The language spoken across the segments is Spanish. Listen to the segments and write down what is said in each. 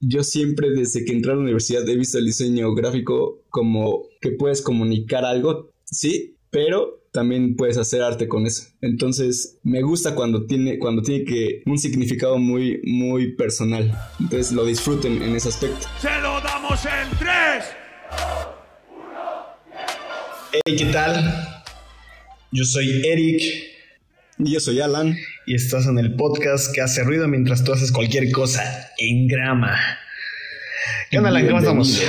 yo siempre desde que entré a la universidad he visto el diseño gráfico como que puedes comunicar algo, sí, pero también puedes hacer arte con eso. Entonces, me gusta cuando tiene, cuando tiene que un significado muy, muy personal. Entonces, lo disfruten en ese aspecto. ¡Se lo damos en tres! Hey, ¿qué tal? Yo soy Eric. Y yo soy Alan. Y estás en el podcast que hace ruido mientras tú haces cualquier cosa en grama. ¿Qué onda, Alan? ¿Cómo estamos?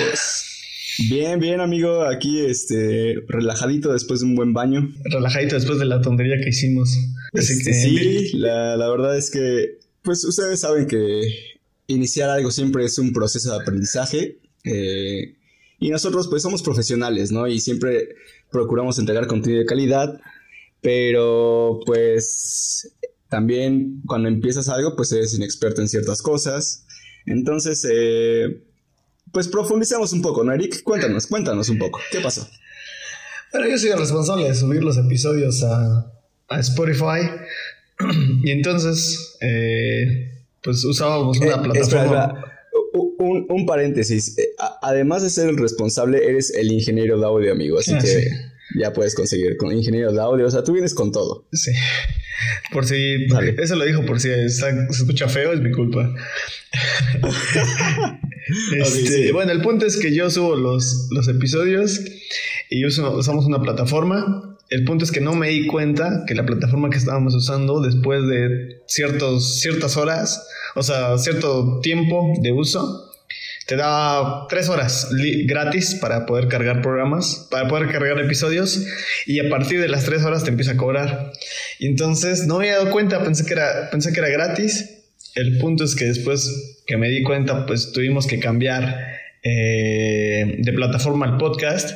Bien, bien, amigo. Aquí, este, relajadito después de un buen baño. Relajadito después de la tontería que hicimos. Este, sí, la, la verdad es que, pues, ustedes saben que iniciar algo siempre es un proceso de aprendizaje. Eh, y nosotros, pues, somos profesionales, ¿no? Y siempre procuramos entregar contenido de calidad. Pero, pues, también cuando empiezas algo, pues eres inexperto en ciertas cosas. Entonces, eh, pues profundicemos un poco, ¿no, Eric? Cuéntanos, cuéntanos un poco. ¿Qué pasó? Bueno, yo soy el responsable de subir los episodios a, a Spotify. y entonces, eh, pues usábamos una Eh, plataforma. espera, Un, un paréntesis. Eh, Además de ser el responsable, eres el ingeniero de audio, amigo. Así Ah, que sí. Ya puedes conseguir con ingeniero de audio. O sea, tú vienes con todo. Sí. Por si. Vale. Eso lo dijo por si se escucha feo, es mi culpa. Este, sí. Bueno, el punto es que yo subo los, los episodios y uso- usamos una plataforma. El punto es que no me di cuenta que la plataforma que estábamos usando después de ciertos, ciertas horas, o sea, cierto tiempo de uso, te da tres horas gratis para poder cargar programas, para poder cargar episodios y a partir de las tres horas te empieza a cobrar. Y entonces no me había dado cuenta, pensé que era, pensé que era gratis. El punto es que después que me di cuenta, pues tuvimos que cambiar eh, de plataforma al podcast.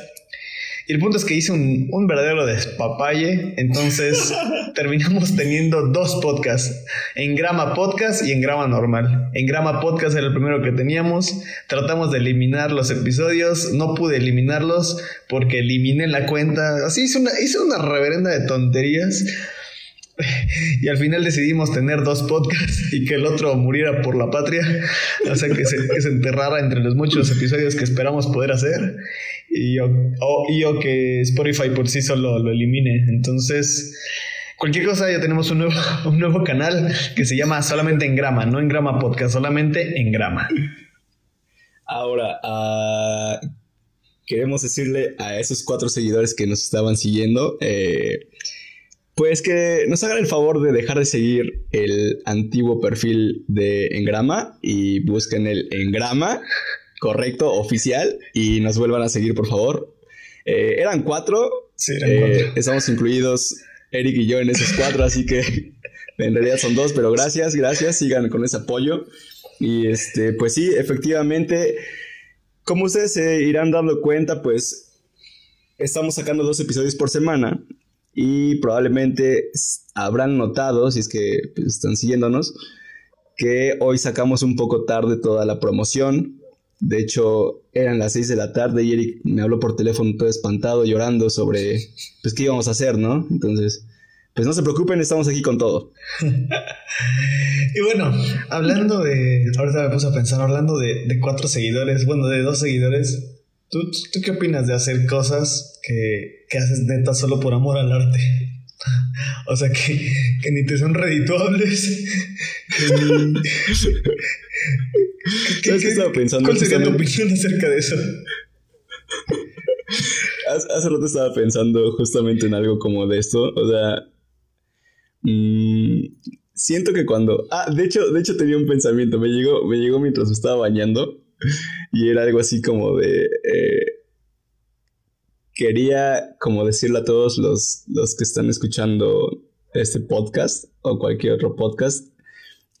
Y el punto es que hice un, un verdadero despapalle. Entonces terminamos teniendo dos podcasts. En Grama Podcast y en Grama Normal. En Grama Podcast era el primero que teníamos. Tratamos de eliminar los episodios. No pude eliminarlos porque eliminé la cuenta. Así hice una, hice una reverenda de tonterías. Y al final decidimos tener dos podcasts y que el otro muriera por la patria. O sea, que se, que se enterrara entre los muchos episodios que esperamos poder hacer. Y yo, o, y yo que Spotify por sí solo lo elimine. Entonces, cualquier cosa, ya tenemos un nuevo, un nuevo canal que se llama Solamente en Grama, no en Grama Podcast, solamente en Grama. Ahora, ah, queremos decirle a esos cuatro seguidores que nos estaban siguiendo, eh, pues que nos hagan el favor de dejar de seguir el antiguo perfil de Engrama y busquen el Engrama, correcto, oficial, y nos vuelvan a seguir, por favor. Eh, eran cuatro, Sí, eran eh, cuatro. estamos incluidos Eric y yo en esos cuatro, así que en realidad son dos, pero gracias, gracias, sigan con ese apoyo. Y este, pues sí, efectivamente, como ustedes se irán dando cuenta, pues estamos sacando dos episodios por semana y probablemente habrán notado, si es que pues, están siguiéndonos, que hoy sacamos un poco tarde toda la promoción. De hecho, eran las 6 de la tarde y Eric me habló por teléfono todo espantado, llorando sobre, pues, qué íbamos a hacer, ¿no? Entonces, pues no se preocupen, estamos aquí con todo. Y bueno, hablando de. Ahorita me puse a pensar, hablando de, de cuatro seguidores, bueno, de dos seguidores. ¿Tú, tú qué opinas de hacer cosas que, que haces neta solo por amor al arte? O sea, que, que ni te son redituables. Que ni. ¿Qué- ¿Sabes qué estaba pensando? ¿Cuál sería tu opinión acerca de eso? Hace, rato estaba pensando justamente en algo como de esto. O sea, mm, siento que cuando. Ah, de hecho, de hecho tenía un pensamiento. Me llegó, me llegó mientras estaba bañando. Y era algo así como de. eh, quería como decirle a todos los, los que están escuchando este podcast o cualquier otro podcast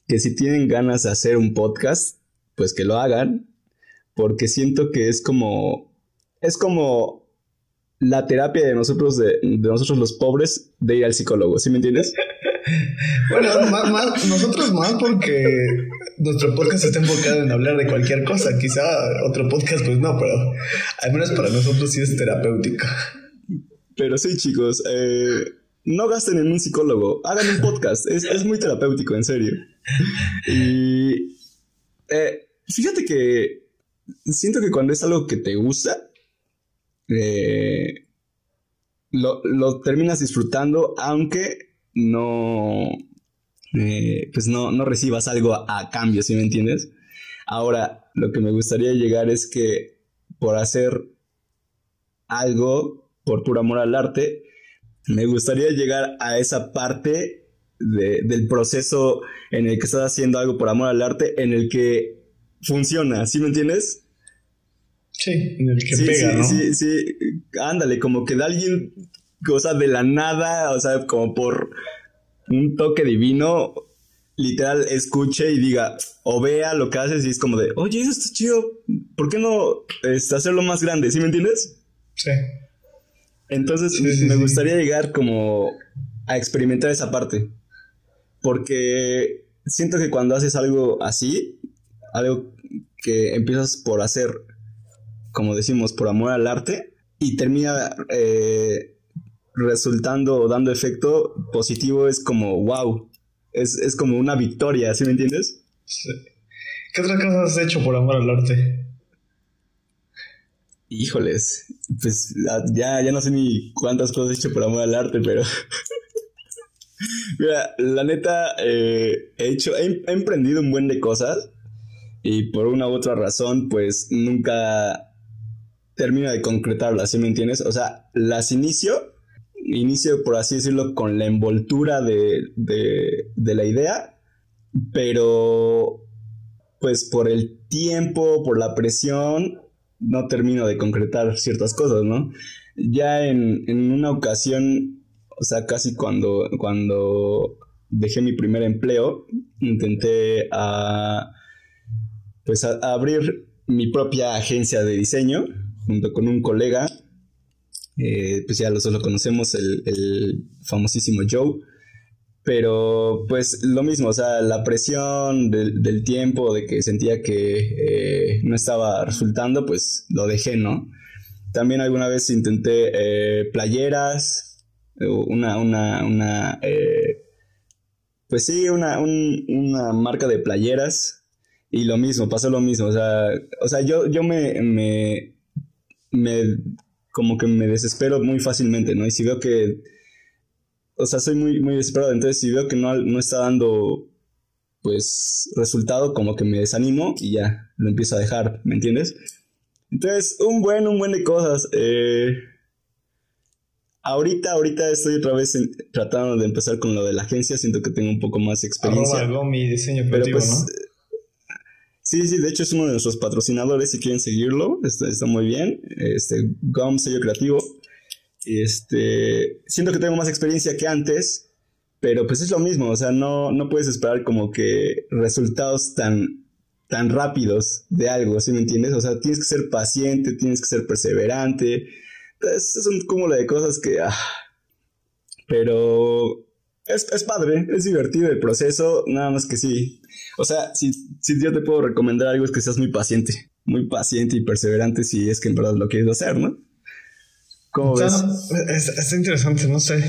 que si tienen ganas de hacer un podcast, pues que lo hagan. Porque siento que es como. Es como la terapia de nosotros, de, de nosotros los pobres, de ir al psicólogo, ¿sí me entiendes? Bueno, más, más- nosotros más porque nuestro podcast está enfocado en hablar de cualquier cosa. Quizá otro podcast, pues no, pero al menos para nosotros sí es terapéutico. Pero sí, chicos, eh, no gasten en un psicólogo, hagan un podcast, es, es muy terapéutico, en serio. Y eh, fíjate que siento que cuando es algo que te gusta, eh, lo, lo, terminas disfrutando, aunque no, eh, pues no, no recibas algo a, cambio, ¿sí me entiendes? Ahora, lo que me gustaría llegar es que por hacer algo, por puro amor al arte, me gustaría llegar a esa parte del proceso en el que estás haciendo algo por amor al arte, en el que funciona, ¿sí me entiendes? Sí, en el que pega, sí, ¿no? Sí, sí, ándale, como que de alguien, cosa de la nada, o sea, como por un toque divino, literal, escuche y diga, o vea lo que haces y es como de, oye, eso está chido, ¿por qué no este, hacerlo más grande? ¿Sí me entiendes? Sí. Entonces, me gustaría llegar como a experimentar esa parte. Porque siento que cuando haces algo así, algo que empiezas por hacer, como decimos, por amor al arte, y termina eh, resultando o dando efecto positivo, es como, wow, es, es como una victoria, ¿sí me entiendes? Sí. ¿Qué otra cosa has hecho por amor al arte? Híjoles, pues ya, ya no sé ni cuántas cosas he hecho por amor al arte, pero... Mira, la neta, eh, he hecho, he, he, emprendido un buen de cosas y por una u otra razón, pues nunca termino de concretarlas, ¿sí me entiendes? O sea, las inicio, inicio por así decirlo con la envoltura de, de, la idea, pero pues por el tiempo, por la presión, no termino de concretar ciertas cosas, ¿no? Ya en, en una ocasión, o sea, casi cuando, cuando dejé mi primer empleo, intenté a, pues a abrir mi propia agencia de diseño junto con un colega, eh, pues ya los dos lo conocemos, el, el famosísimo Joe. Pero pues lo mismo, o sea, la presión del, del tiempo, de que sentía que eh, no estaba resultando, pues lo dejé, ¿no? También alguna vez intenté eh, playeras, una, una, una, eh, pues sí, una, un, una marca de playeras. Y lo mismo, pasó lo mismo, o sea, o sea yo, yo me, me, como que me desespero muy fácilmente, ¿no? Y si veo que o sea, soy muy, muy desesperado. Entonces, si veo que no, no está dando, pues, resultado, como que me desanimo y ya, lo empiezo a dejar, ¿me entiendes? Entonces, un buen, un buen de cosas. Eh, ahorita, ahorita estoy otra vez en, tratando de empezar con lo de la agencia. Siento que tengo un poco más experiencia. Arroba mi diseño pero pues, ¿no? Sí, sí, de hecho es uno de nuestros patrocinadores. Si quieren seguirlo, está, muy bien. Este, GOM Sello Creativo. Este, siento que tengo más experiencia que antes, pero pues es lo mismo, o sea, no, no puedes esperar como que resultados tan, tan rápidos de algo, ¿sí me entiendes? O sea, tienes que ser paciente, tienes que ser perseverante, entonces es un cúmulo de cosas que... Ah, pero es, es, padre, es divertido el proceso, nada más que sí. O sea, si, si yo te puedo recomendar algo es que seas muy paciente, muy paciente y perseverante si es que en verdad lo quieres hacer, ¿no? ¿Cómo O sea, ves? es, es interesante, no sé.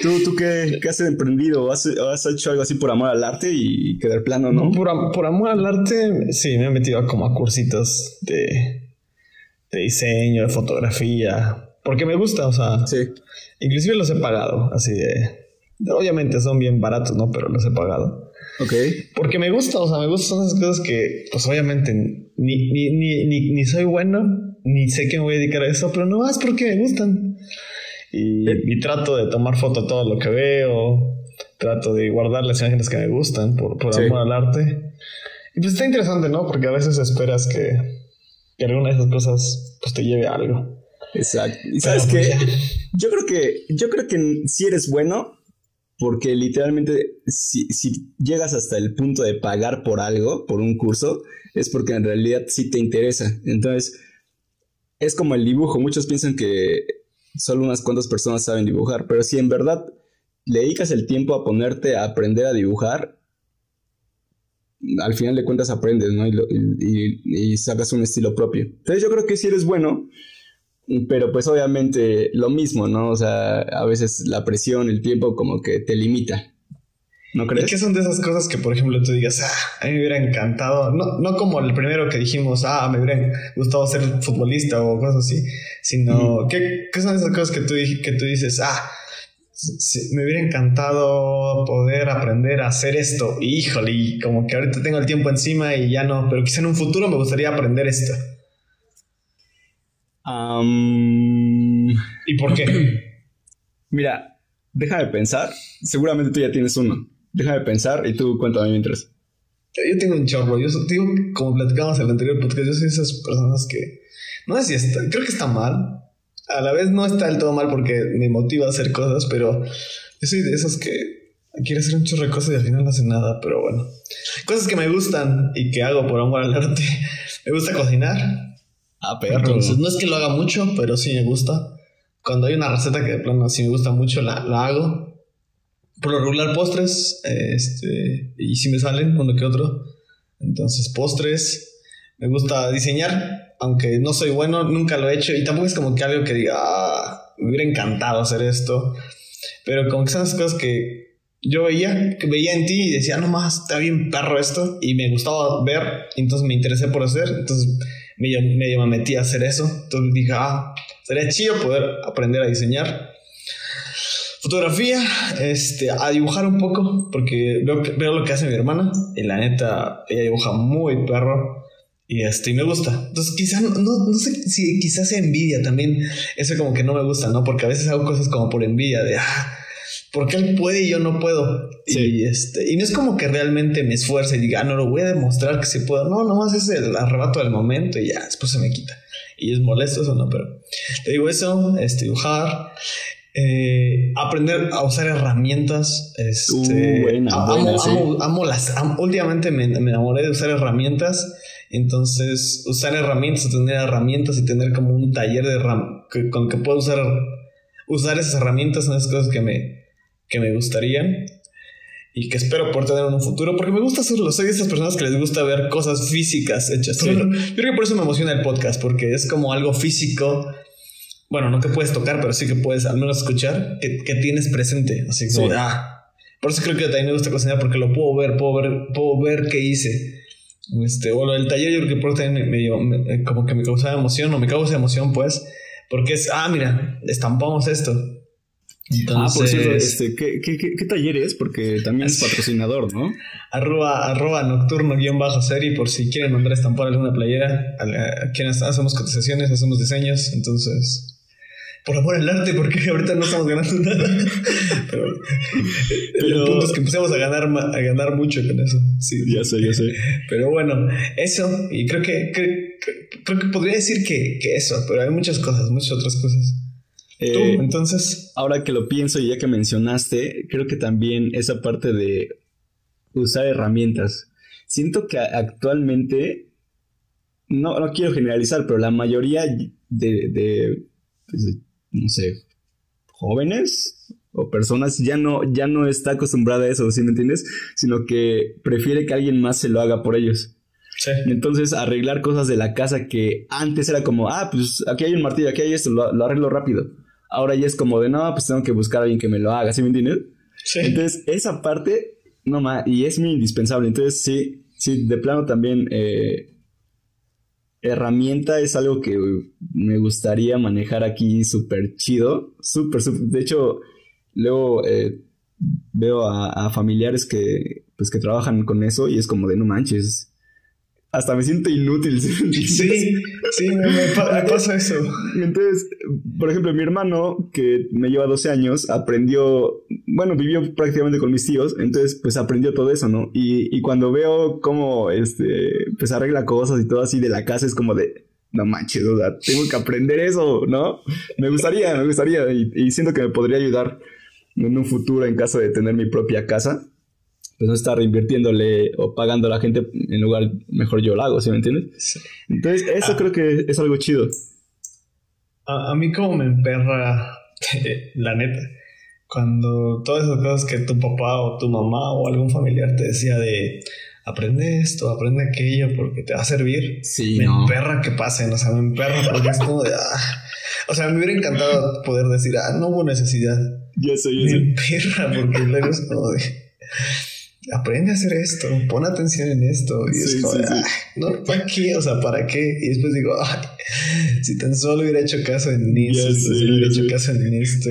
¿Tú, tú qué, qué has emprendido? ¿Has, ¿Has hecho algo así por amor al arte y quedar plano, no? Por, por amor al arte, sí, me he metido como a cursitos de, de diseño, de fotografía, porque me gusta, o sea, Sí. inclusive los he pagado, así de... Obviamente son bien baratos, ¿no? Pero los he pagado. Ok. Porque me gusta, o sea, me gustan esas cosas que, pues obviamente, ni, ni, ni, ni, ni soy bueno, ni sé que me voy a dedicar a eso, pero no más porque me gustan. Y, y trato de tomar foto de todo lo que veo, trato de guardar las imágenes que me gustan por, por Sí. amor al arte. Y pues está interesante, ¿no? Porque a veces esperas que, que alguna de esas cosas pues te lleve a algo. Exacto. ¿Y sabes pues, ya. Yo creo que, yo creo que si eres bueno, porque literalmente si, llegas hasta el punto de pagar por algo, por un curso, es porque en realidad sí te interesa. Entonces, es como el dibujo. Muchos piensan que solo unas cuantas personas saben dibujar, pero si en verdad le dedicas el tiempo a ponerte a aprender a dibujar, al final de cuentas aprendes, ¿no? Y sacas un estilo propio. Entonces yo creo que si eres bueno, pero pues obviamente lo mismo, ¿no? O sea, a veces la presión, el tiempo como que te limita. ¿No ¿Y crees? qué son de esas cosas que, por ejemplo, tú digas, ah, a mí me hubiera encantado? No, no como el primero que dijimos, ah, me hubiera gustado ser futbolista o cosas así, sino, ¿qué, qué son esas cosas que tú, que tú dices, ah, me hubiera encantado poder aprender a hacer esto? Y, híjole, y como que ahorita tengo el tiempo encima y ya no, pero quizá en un futuro me gustaría aprender esto. Am, ¿Y por qué? mira, déjame pensar. Seguramente tú ya tienes uno. Déjame pensar y tú cuéntame mientras. Yo tengo un chorro. Yo digo, como platicamos en el anterior podcast, yo soy de esas personas que no sé si está, creo que está mal. A la vez no está del todo mal porque me motiva a hacer cosas, pero yo soy de esos que quiere hacer un chorro de cosas y al final no hace nada. Pero bueno, cosas que me gustan y que hago por amor al arte. Me gusta cocinar. Ah, Entonces, no es que lo haga mucho, pero sí me gusta. Cuando hay una receta que de plano sí me gusta mucho, la, la hago. Por lo regular, postres. Este, y si me salen uno que otro. Entonces, postres. Me gusta diseñar, aunque no soy bueno, nunca lo he hecho. Y tampoco es como que algo que diga, ah, me hubiera encantado hacer esto. Pero como que son las cosas que yo veía, que veía en ti y decía, no más, está bien perro esto. Y me gustaba ver, entonces me interesé por hacer. Entonces medio, medio me metí a hacer eso. Entonces dije, ah, sería chido poder aprender a diseñar. Fotografía, este, a dibujar un poco, porque veo, veo lo que hace mi hermana, y la neta, ella dibuja muy perro, y este, y me gusta. Entonces, quizá, no, no no sé si quizás sea envidia también, eso como que no me gusta, ¿no? Porque a veces hago cosas como por envidia, de, ah, porque él puede y yo no puedo. Sí. Y, este, y no es como que realmente me esfuerce y diga, ah, no lo voy a demostrar que se pueda. No, nomás es el arrebato del momento y ya, después se me quita. Y es molesto eso, ¿no? Pero te digo eso, este, dibujar, eh, aprender a usar herramientas. Este, Uh, buena, amo, buena, sí. amo, amo las. am- últimamente me, me enamoré de usar herramientas. Entonces, usar herramientas, tener herramientas y tener como un taller de herram- que, con que puedo usar, usar esas herramientas son las cosas que me, que me gustarían y que espero poder tener en un futuro porque me gusta hacerlo. Soy de esas personas que les gusta ver cosas físicas hechas. Sí. Yo creo que por eso me emociona el podcast porque es como algo físico. Bueno, no que puedes tocar, pero sí que puedes al menos escuchar que, que tienes presente. Así como, Sí. ah. Por eso creo que también me gusta cocinar porque lo puedo ver, puedo ver, puedo ver qué hice. Este, o lo del taller, yo creo que por eso también me, me- me- como que me causaba emoción, o me causa emoción, pues, porque es, ah, mira, estampamos esto. Ah, por cierto, este, ¿qué, qué, qué, qué taller es? Porque también es patrocinador, ¿no? arroba, arroba nocturno guion bajo serie por si quieren mandar a estampar alguna playera. A, la- a quienes hacemos cotizaciones, hacemos diseños, entonces. Por amor al arte, porque ahorita no estamos ganando nada. Pero, Pero- el punto es que empecemos a ganar, a ganar mucho con eso. Sí, Ya sé, ya sé. Pero bueno, eso, y creo que, cre- cre- creo que podría decir que, que eso, pero hay muchas cosas, muchas otras cosas. Eh, entonces, ahora que lo pienso y ya que mencionaste, creo que también esa parte de usar herramientas. Siento que actualmente, no, no quiero generalizar, pero la mayoría de, de, pues, de, no sé, jóvenes o personas ya no, ya no está acostumbrada a eso, ¿sí me entiendes? Sino que prefiere que alguien más se lo haga por ellos. sí. Entonces arreglar cosas de la casa que antes era como, ah, pues aquí hay un martillo, aquí hay esto, lo, lo arreglo rápido. Ahora ya es como de, no, pues tengo que buscar a alguien que me lo haga, ¿sí me entiendes? sí. Entonces esa parte, no más, y es muy indispensable. Entonces sí, sí, de plano también eh, herramienta es algo que me gustaría manejar aquí súper chido, súper, súper. De hecho, luego eh, veo a, a familiares que, pues, que trabajan con eso y es como de, no manches. Hasta me siento inútil. ¿sí? Sí, sí, me, me pasa eso. Entonces, por ejemplo, mi hermano, que me lleva 12 años, aprendió, bueno, vivió prácticamente con mis tíos, entonces pues aprendió todo eso, ¿no? Y, y cuando veo cómo, este, pues arregla cosas y todo así de la casa, es como de, no manches, o sea, tengo que aprender eso, ¿no? Me gustaría, me gustaría, y, y siento que me podría ayudar en un futuro en caso de tener mi propia casa, pues no estar invirtiéndole o pagando a la gente, en lugar, mejor yo lo hago, ¿sí me entiendes? Sí. Entonces, eso Ah. creo que es algo chido. A, a mí como me emperra, la neta, cuando todas esas cosas que tu papá o tu mamá o algún familiar te decía de aprende esto, aprende aquello porque te va a servir. Sí, me no. emperra que pasen, o sea, me emperra porque es como de... ah. O sea, me hubiera encantado poder decir, ah, no hubo necesidad. Yo sé, yo Me emperra porque luego es como de... aprende a hacer esto, pon atención en esto. Y es como, no, ¿para qué? O sea, ¿para qué? Y después digo, ay, si tan solo hubiera hecho caso en esto, si hubiera hecho caso en esto.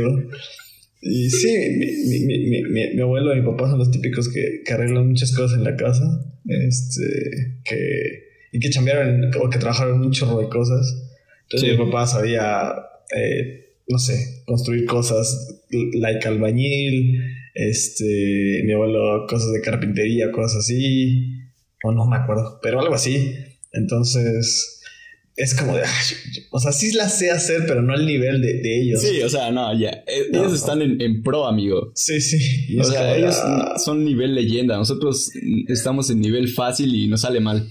Y sí, mi, mi, mi, mi, abuelo y mi papá son los típicos que, que, arreglan muchas cosas en la casa. Este, que, y que cambiaron o que trabajaron un chorro de cosas. Entonces mi papá sabía, eh, no sé, construir cosas like albañil, este, mi abuelo cosas de carpintería, cosas así, o no me acuerdo, pero algo así. Entonces, es como de, o sea, sí la sé hacer, pero no al nivel de, de ellos. Sí, o sea, no, ya, e, ellos están en, en, pro, amigo. Sí, sí. o sea, ellos son nivel leyenda, nosotros estamos en nivel fácil y nos sale mal.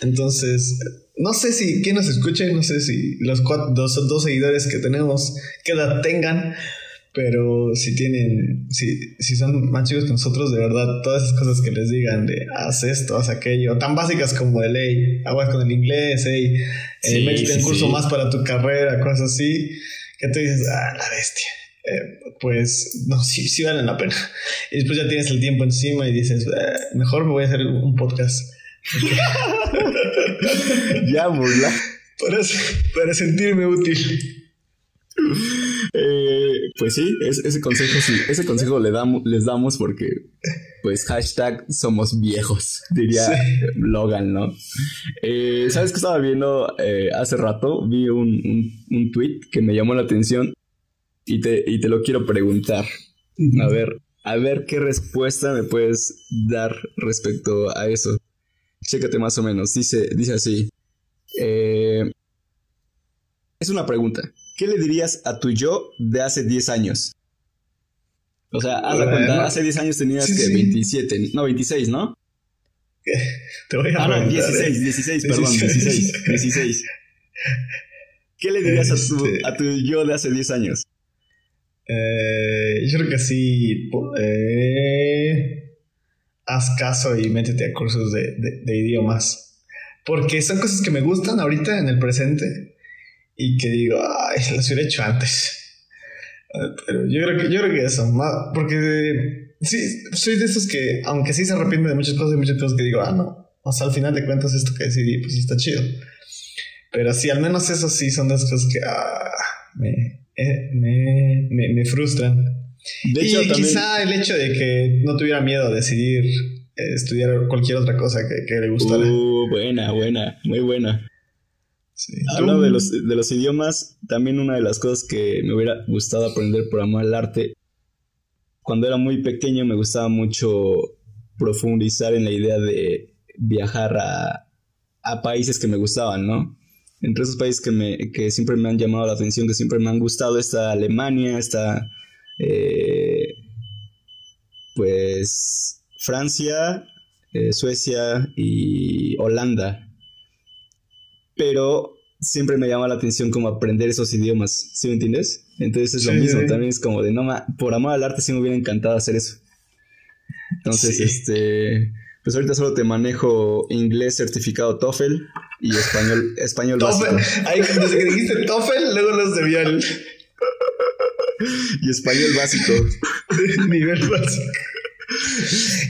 Entonces, no sé si quién nos escuche, no sé si los cuatro, dos, dos seguidores que tenemos, qué edad tengan, pero si tienen, si, si son más chicos que nosotros, de verdad, todas esas cosas que les digan de haz esto, haz aquello, tan básicas como el hey, aguas con el inglés, hey, eh, métete un curso más para tu carrera, cosas así, que tú dices, ah, la bestia. Eh, pues no, sí, sí valen la pena. Y después ya tienes el tiempo encima y dices, eh, mejor me voy a hacer un podcast. ya, burla. Para, para sentirme útil. Eh, pues sí, ese consejo sí, ese consejo le damos, les damos porque, pues, hashtag somos viejos, diría Logan, ¿no? Eh, ¿Sabes qué estaba viendo eh, hace rato? Vi un, un, tweet que me llamó la atención y te, y te lo quiero preguntar. A ver, a ver qué respuesta me puedes dar respecto a eso. Chécate más o menos. Dice, dice así. es una pregunta. ¿Qué le dirías a tu yo de hace 10 años? O sea, haz la cuenta, hace 10 años tenías que 27, no, 26, ¿no? Te voy a Ah, no, 16, 16, perdón, 16, 16. ¿Qué le dirías a, tu, este a tu yo de hace 10 años? Eh, yo creo que sí. Eh, haz caso y métete a cursos de, de, de idiomas. Porque son cosas que me gustan ahorita en el presente y que digo, ay, las hubiera hecho antes. Pero yo creo que, yo creo que eso, más, porque sí, soy de esos que, aunque sí se arrepiente de muchas cosas, y muchas cosas que digo, ah, no, o sea, al final de cuentas esto que decidí, pues está chido. Pero sí, al menos eso sí son esas cosas que ah, me, eh, me, me, me, frustran. De hecho, y quizá el hecho de que no tuviera miedo a decidir eh, estudiar cualquier otra cosa que, que le gustara. Uh, buena, buena, muy buena. Hablando de los, de los idiomas, también una de las cosas que me hubiera gustado aprender por amor al arte, cuando era muy pequeño me gustaba mucho profundizar en la idea de viajar a, a países que me gustaban, ¿no? Entre esos países que, me, que siempre me han llamado la atención, que siempre me han gustado, está Alemania, está eh, pues Francia, eh, Suecia y Holanda pero siempre me llama la atención como aprender esos idiomas, ¿sí me entiendes? Entonces es lo mismo, también es como de, no, por amor al arte sí me hubiera encantado hacer eso. Entonces, este, pues ahorita solo te manejo inglés certificado TOEFL y español, español TOEFL. Ahí, desde que dijiste TOEFL, luego los de Vial. y español básico. Nivel básico.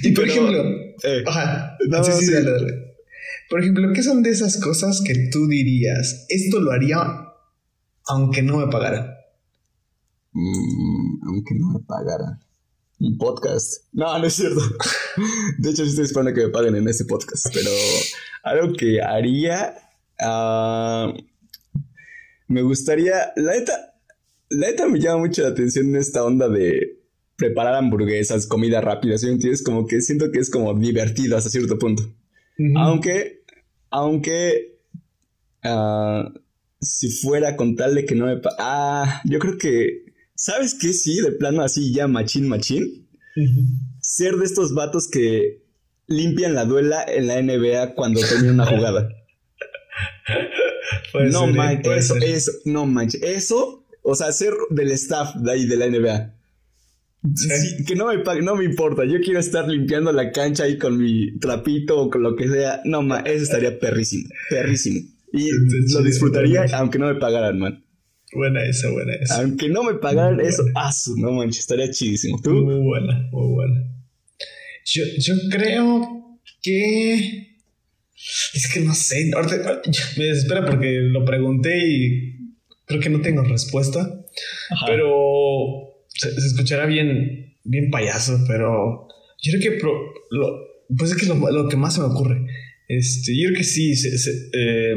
Y por ejemplo, eh, ajá, no, sí, sí, dale, dale. Por ejemplo, ¿qué son de esas cosas que tú dirías, esto lo haría aunque no me pagaran? Mm, aunque no me pagaran. Un podcast. No, no es cierto. De hecho, sí estoy esperando que me paguen en ese podcast. Pero algo que haría. Uh, me gustaría. La neta. La neta me llama mucho la atención en esta onda de preparar hamburguesas, comida rápida. ¿Sí entiendes? Como que siento que es como divertido hasta cierto punto. Aunque aunque uh, si fuera con tal de que no me... Ah, yo creo que... ¿Sabes qué? Sí, de plano así ya machín, machín. Ser de estos vatos que limpian la duela en la NBA cuando termina una jugada. no ¿eh? manches, eso, eso, no manches. Eso, o sea, ser del staff de ahí de la NBA que no me no me importa. Yo quiero estar limpiando la cancha ahí con mi trapito o con lo que sea. No, ma, eso estaría perrísimo. Perrísimo. Y lo disfrutaría aunque no me pagaran, man. Buena esa, buena esa. Aunque no me pagaran eso, asu, no manches, estaría chidísimo. ¿Tú? Muy buena, muy buena. Yo, yo creo que. Es que no sé. ahorita- me desespera porque lo pregunté y creo que no tengo respuesta. Ajá. Pero se, se escuchará bien, bien payaso, pero yo creo que pro- lo, pues es que lo, lo que más se me ocurre. Este, yo creo que sí, se, se- eh,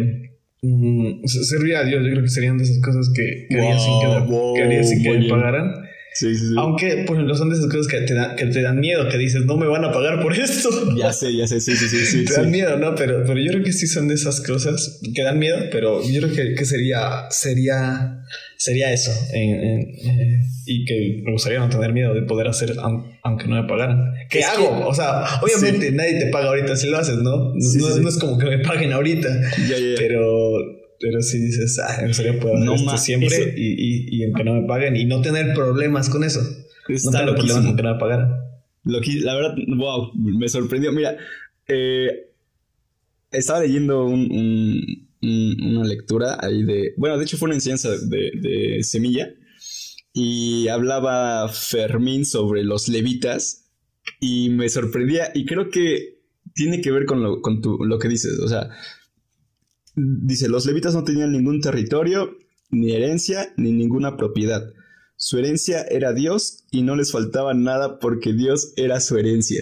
mm, servir a Dios, yo creo que serían de esas cosas que, que haría sin que, Wow, wow, que haría sin que me pagaran. Sí, sí, sí. Aunque, por ejemplo, son de esas cosas que te, dan, que te dan miedo, que dices, no me van a pagar por esto. Ya sé, ya sé, sí, sí, sí, sí. Te dan miedo, ¿no? Pero, pero yo creo que sí son de esas cosas que dan miedo, pero yo creo que, que sería, sería, sería eso. en- en, eh, y que me gustaría no tener miedo de poder hacer aun- aunque no me pagaran. ¿Qué Es hago? que- o sea, obviamente nadie te paga ahorita si lo haces, ¿no? Sí, no, sí, sí. no es como que me paguen ahorita, Ya, ya, pero, pero sí dices, ah, me gustaría poder No hacer esto siempre eso- y, y, y aunque no me paguen y no tener problemas con eso. No Está tener problemas loquísimo. con que no me pagaran. La verdad, wow, me sorprendió. Mira, eh, estaba leyendo un- un- una lectura ahí de. Bueno, de hecho fue una enseñanza de, de Semilla. Y hablaba Fermín sobre los levitas. Y me sorprendía. Y creo que tiene que ver con lo, con tu- lo que dices. O sea, dice: los levitas no tenían ningún territorio, ni herencia, ni ninguna propiedad. Su herencia era Dios y no les faltaba nada porque Dios era su herencia.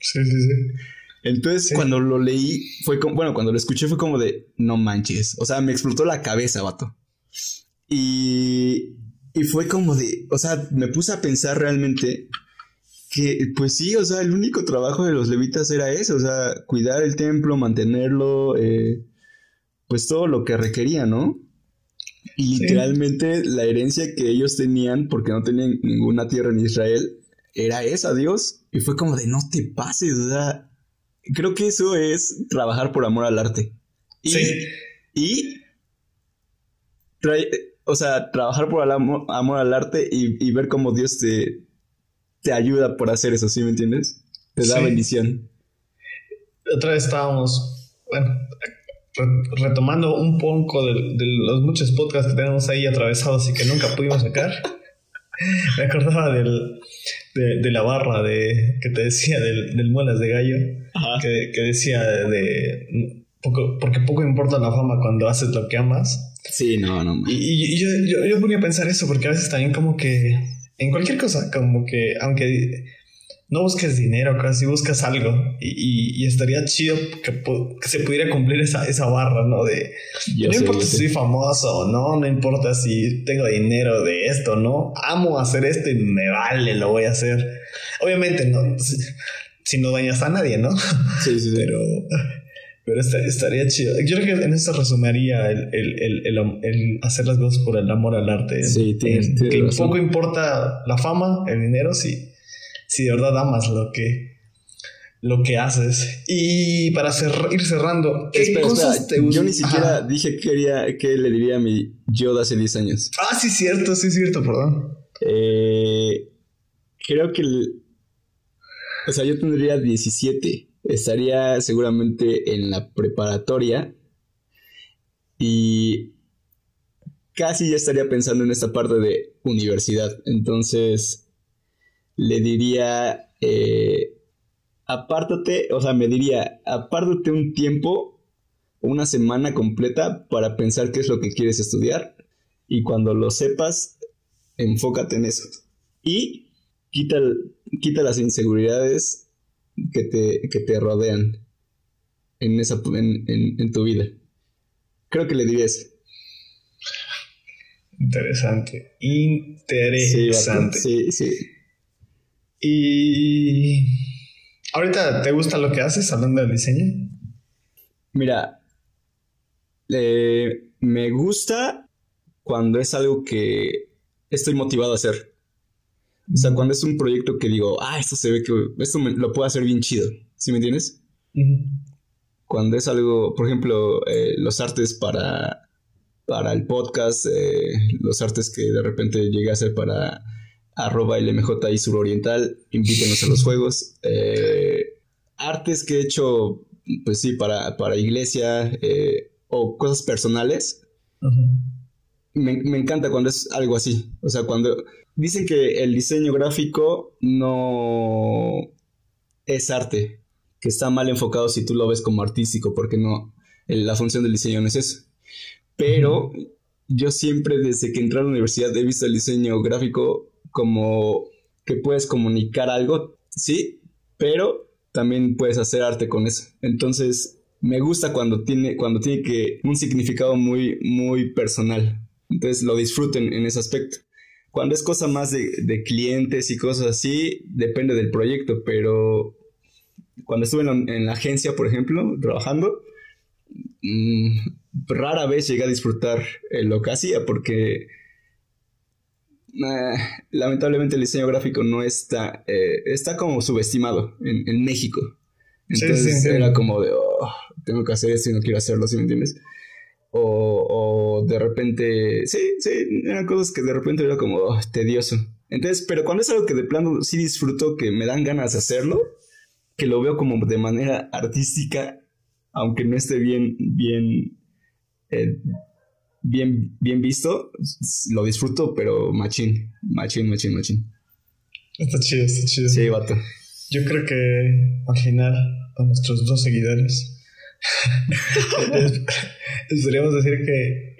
Sí, sí, sí. Entonces, Sí. cuando lo leí, fue como, bueno, cuando lo escuché fue como de, no manches. O sea, me explotó la cabeza, vato. Y, y fue como de, o sea, me puse a pensar realmente que, pues sí, o sea, el único trabajo de los levitas era eso, o sea, cuidar el templo, mantenerlo, eh, pues todo lo que requería, ¿no? Y Sí. literalmente la herencia que ellos tenían, porque no tenían ninguna tierra en Israel, era esa, Dios. Y fue como de, no te pases, o sea, creo que eso es trabajar por amor al arte. Y, Sí. y trae- o sea, trabajar por el amor, amor al arte y, y ver cómo Dios te, te ayuda por hacer eso, ¿sí me entiendes? Te da Sí. bendición. otra vez estábamos, bueno, re- retomando un poco de, de los muchos podcasts que tenemos ahí atravesados y que nunca pudimos sacar. Me acordaba del, de, de la barra de, que te decía del, del muelas de gallo, Ajá. que, que decía de, de poco, porque poco importa la fama cuando haces lo que amas. Sí, no, no. Y, y- y yo, yo, yo ponía a pensar eso porque a veces también como que en cualquier cosa, como que aunque no busques dinero, casi buscas algo y, y- y estaría chido que, se pudiera cumplir esa, esa barra, ¿no? De Yo no sé, importa si soy famoso o no, no importa si tengo dinero de esto, ¿no? Amo hacer esto y me vale, lo voy a hacer. Obviamente, no, si, si no dañas a nadie, ¿no? Sí, sí, sí. Pero, pero esta- estaría chido. Yo creo que en eso resumiría el, el, el, el- hacer las cosas por el amor al arte. Sí, tienes- que poco importa la fama, el dinero, si, si de verdad amas lo que, lo que haces. Y para cer- ir cerrando, ¿qué Espera, cosas espera, te Yo ni siquiera Ajá. dije que quería que le diría a mi yo de hace 10 años. Ah, sí, cierto, sí, cierto, perdón. Eh, creo que. el- o sea, yo tendría 17. Estaría seguramente en la preparatoria. Y. Casi ya estaría pensando en esta parte de universidad. Entonces. Le diría. eh, apártate. O sea, me diría. Apártate un tiempo. Una semana completa para pensar qué es lo que quieres estudiar. Y cuando lo sepas, enfócate en eso. Y quita, quita las inseguridades que te, que te rodean en, esa, en, en- en tu vida. Creo que le diría eso. Interesante. Sí. Interesante. sí, sí. Y. ¿Ahorita te gusta lo que haces hablando del diseño? Mira, eh, me gusta cuando es algo que estoy motivado a hacer. O sea, cuando es un proyecto que digo, ah, esto se ve que esto me- lo puedo hacer bien chido. ¿Sí me entiendes? Cuando es algo, por ejemplo, eh, los artes para, para el podcast, eh, los artes que de repente llegué a hacer para arroba LMJ y suroriental, invítenos a los juegos. eh, artes que he hecho, pues sí, para, para iglesia eh, o cosas personales. Me, me encanta cuando es algo así. O sea, cuando dicen que el diseño gráfico no, es arte, que está mal enfocado si tú lo ves como artístico, porque no, la función del diseño no es eso. Pero yo siempre desde que entré a la universidad he visto el diseño gráfico como que puedes comunicar algo, sí, pero también puedes hacer arte con eso. Entonces, me gusta cuando tiene, cuando tiene que un significado muy, muy personal. Entonces lo disfruten en ese aspecto. Cuando es cosa más de, clientes y cosas así, depende del proyecto, pero cuando estuve en la, agencia, por ejemplo, trabajando, mm, rara vez llegué a disfrutar eh, lo que hacía porque lamentablemente el diseño gráfico no está, eh, está como subestimado en, México. Entonces era como de, oh, tengo que hacer esto y no quiero hacerlo, ¿sí me entiendes? O, o de repente, sí, sí, eran cosas que de repente era como oh, tedioso. Entonces, pero cuando es algo que de plano sí disfruto, que me dan ganas de hacerlo, que lo veo como de manera artística, aunque no esté bien, bien, eh, bien, bien visto, lo disfruto, pero machín, machín, machín, machín. Está chido, está chido. Sí, vato. Yo creo que al final, a nuestros dos seguidores, Podríamos decir que,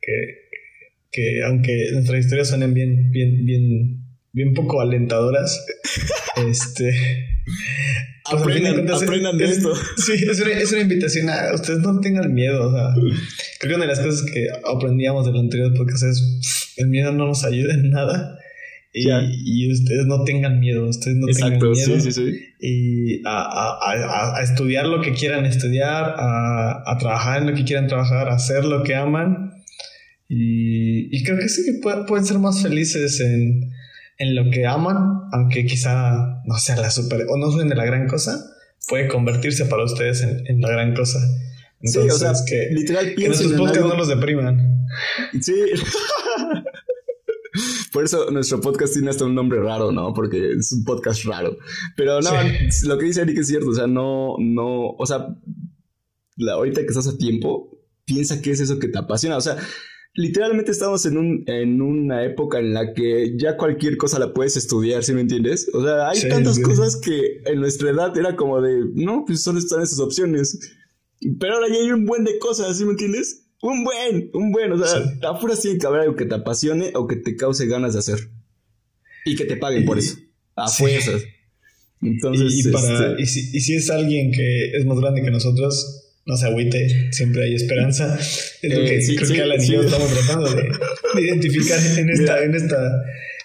que, que, aunque nuestras historias suenen bien, bien, bien, bien poco alentadoras, este... Pues aprendan, aprendan de esto. Sí, es una, es una, invitación a ustedes no tengan miedo. O sea, creo que una de las cosas que aprendíamos del anterior podcast es el miedo no nos ayuda en nada. Y, ustedes no tengan miedo, ustedes no tengan miedo. Sí, sí, sí. Y a, estudiar lo que quieran estudiar, a, trabajar en lo que quieran trabajar, a hacer lo que aman. Y, creo que sí que pueden ser más felices en, lo que aman, aunque quizá no sea la super o no suene la gran cosa, puede convertirse para ustedes en, la gran cosa. Entonces, sí, o sea, que, literal que nuestros podcasts no los depriman. Sí. Por eso nuestro podcast tiene hasta un nombre raro, ¿no? Porque es un podcast raro. Pero no, lo que dice Eric es cierto. O sea, no, no, o sea, la, ahorita que estás a tiempo, piensa qué es eso que te apasiona. O sea, literalmente estamos en, un, en una época en la que ya cualquier cosa la puedes estudiar, ¿sí me entiendes? O sea, hay tantas cosas que en nuestra edad era como de, no, pues solo están esas opciones. Pero ahora ya hay un buen de cosas, ¿sí me entiendes? Un buen, un buen. O sea, sí. afuera sí que haber algo que te apasione o que te cause ganas de hacer. Y que te paguen por eso. A fuerzas. Entonces. Y, para, este y, si, y si es alguien que es más grande que nosotros, no se agüite, siempre hay esperanza. Es lo que eh, creo que Alan y yo estamos tratando de, identificar en esta, en esta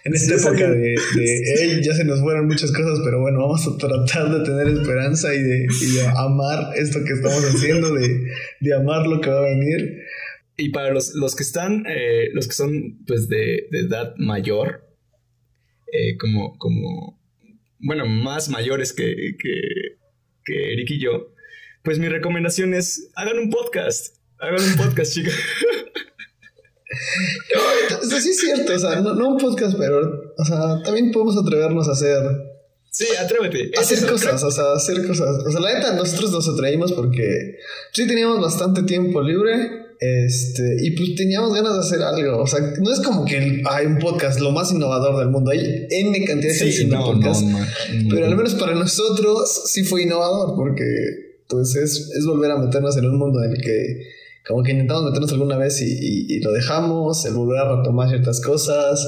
en esta época de, de ya se nos fueron muchas cosas, pero bueno, vamos a tratar de tener esperanza y de, amar esto que estamos haciendo, de, amar lo que va a venir. Y para los, los que están, eh, los que son pues de, edad mayor, eh, como, como, bueno, más mayores que, que, que Eric y yo, pues mi recomendación es hagan un podcast. Hagan un podcast, chicos. No, sí es cierto, o sea, no, un podcast, pero, o sea, también podemos atrevernos a hacer. Sí, atrévete. hacer cosas, o sea, hacer cosas. O sea, la neta, nosotros nos atraímos porque sí teníamos bastante tiempo libre. Este, y pues teníamos ganas de hacer algo. O sea, no es como que hay un podcast lo más innovador del mundo. Hay N cantidad de sí, no, podcast. pero al menos para nosotros sí fue innovador porque pues es, es volver a meternos en un mundo en el que como que intentamos meternos alguna vez y, lo dejamos, el volver a retomar ciertas cosas,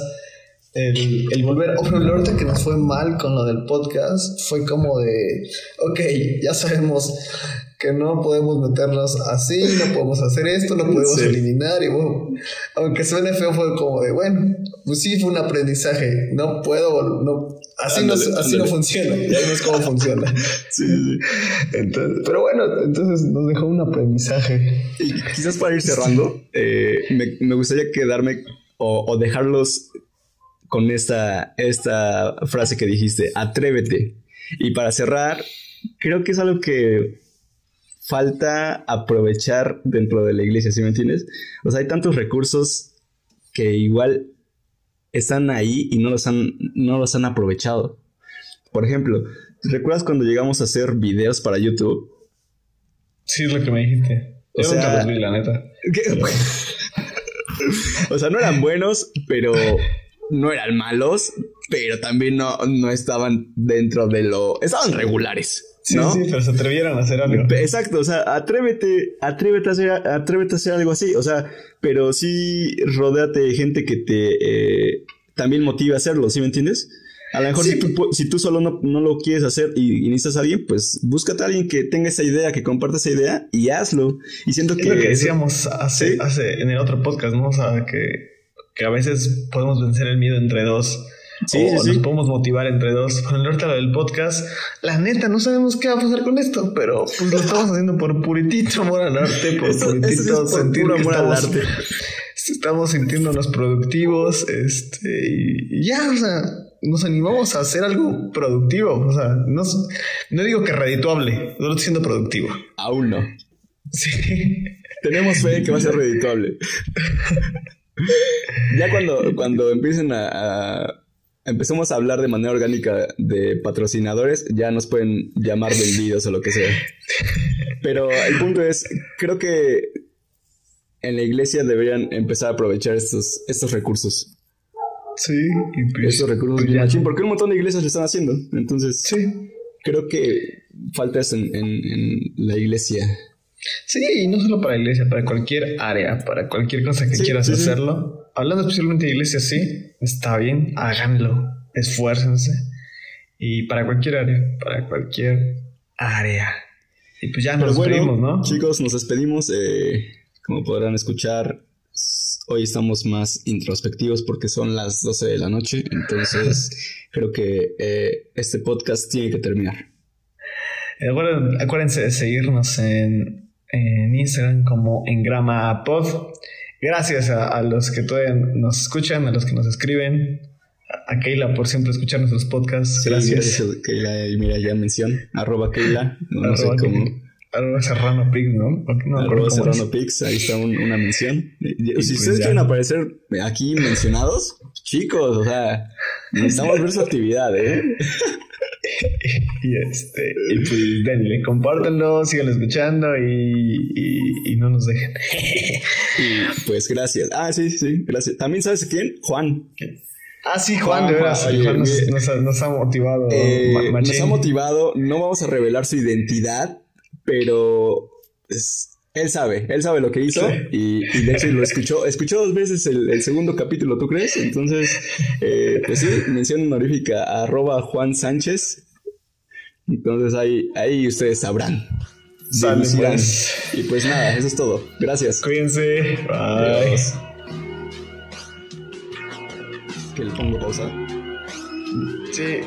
el, el volver, o oh, ahorita que nos fue mal con lo del podcast, fue como de, ok, ya sabemos que no podemos meternos así, no podemos hacer esto, no podemos eliminar. Y bueno, aunque suene feo, fue como de, bueno, pues sí, fue un aprendizaje. No puedo, no, así, no, así no funciona. Ya no es cómo funciona. sí, sí. Entonces, pero bueno, entonces nos dejó un aprendizaje. Y quizás para ir cerrando, eh, me, me, gustaría quedarme o, o dejarlos con esta, esta frase que dijiste, atrévete. Y para cerrar, creo que es algo que falta aprovechar dentro de la iglesia, ¿sí me entiendes? O sea, hay tantos recursos que igual están ahí y no los han, no los han aprovechado. Por ejemplo, ¿recuerdas cuando llegamos a hacer videos para YouTube? Sí, es lo que me dijiste. O sea, la neta. o sea, no eran buenos, pero no eran malos. pero también no, no estaban dentro de lo... Estaban regulares. ¿No? Sí, sí, pero se atrevieron a hacer algo. Exacto, o sea, atrévete, atrévete a hacer, atrévete a hacer algo así, o sea, pero sí rodéate de gente que te eh, también motive a hacerlo, ¿sí me entiendes? A lo mejor si, tú, si, tú, solo no, no, lo quieres hacer y, y, necesitas a alguien, pues búscate a alguien que tenga esa idea, que comparta esa idea y hazlo. Y siento es que... lo que decíamos hace, hace en el otro podcast, ¿no? O sea, que, que a veces podemos vencer el miedo entre dos. Sí, o sí, nos podemos motivar entre dos. Con ahorita lo del podcast, la neta, no sabemos qué va a pasar con esto, pero pues lo estamos haciendo por puritito amor al arte, por Eso- puritito eso sí es por sentir puro amor al arte. estamos sintiéndonos productivos, este, y ya, o sea, nos animamos a hacer algo productivo, o sea, no, no digo que redituable, solo estoy siendo productivo. Aún no. Sí. Tenemos fe que va a ser redituable. ya cuando, cuando empiecen a, a- Empecemos a hablar de manera orgánica de patrocinadores, ya nos pueden llamar vendidos o lo que sea. Pero el punto es, creo que en la iglesia deberían empezar a aprovechar estos, estos recursos. Sí, Estos recursos bien machín, porque un montón de iglesias lo están haciendo. Entonces, Sí. creo que falta eso en, en- en la iglesia. Sí, y no solo para la iglesia, para cualquier área, para cualquier cosa que Sí, quieras sí. hacerlo. Hablando especialmente de iglesia, sí, está bien, háganlo, esfuércense. Y para cualquier área, para cualquier área. Y pues ya Pero nos bueno, despedimos, ¿no? chicos, nos despedimos. eh, como podrán escuchar, hoy estamos más introspectivos porque son las 12 de la noche. Entonces, creo que eh, este podcast tiene que terminar. Eh, bueno, acuérdense de seguirnos en, en Instagram como en Grama Pod. Gracias a, a los que todavía nos escuchan, a los que nos escriben. A Keila por siempre escuchar nuestros podcasts. Sí, gracias. gracias, Keila. Y mira, ya mención. Arroba Keila. No, no sé Arroba cómo. Arroba Serrano Pig, ¿no? Arroba Serrano. Pix, ahí está un- una mención. Y- y- pues si ustedes ya. quieren aparecer aquí mencionados, chicos, o sea, necesitamos ver su actividad, ¿eh? Y este, y pues denle, compártanlo, sigan escuchando y, y, y no nos dejen. Y pues gracias. Ah, sí, sí, gracias. También sabes quién? Juan. Ah, sí, Juan, Juan, de veras. Juan, Juan nos, ha, nos ha motivado. Eh, nos ha motivado. No vamos a revelar su identidad, pero es- él sabe, él sabe lo que hizo Sí. y, y de hecho lo escuchó. Escuchó dos veces el, el segundo capítulo, ¿tú crees? Entonces, eh, pues sí, mención honorífica arroba Juan Sánchez. Entonces ahí, ahí ustedes sabrán. Deducirán. pues. Y pues nada, eso es todo. Gracias. Cuídense. Bye. Adiós. Que le pongo pausa. Sí.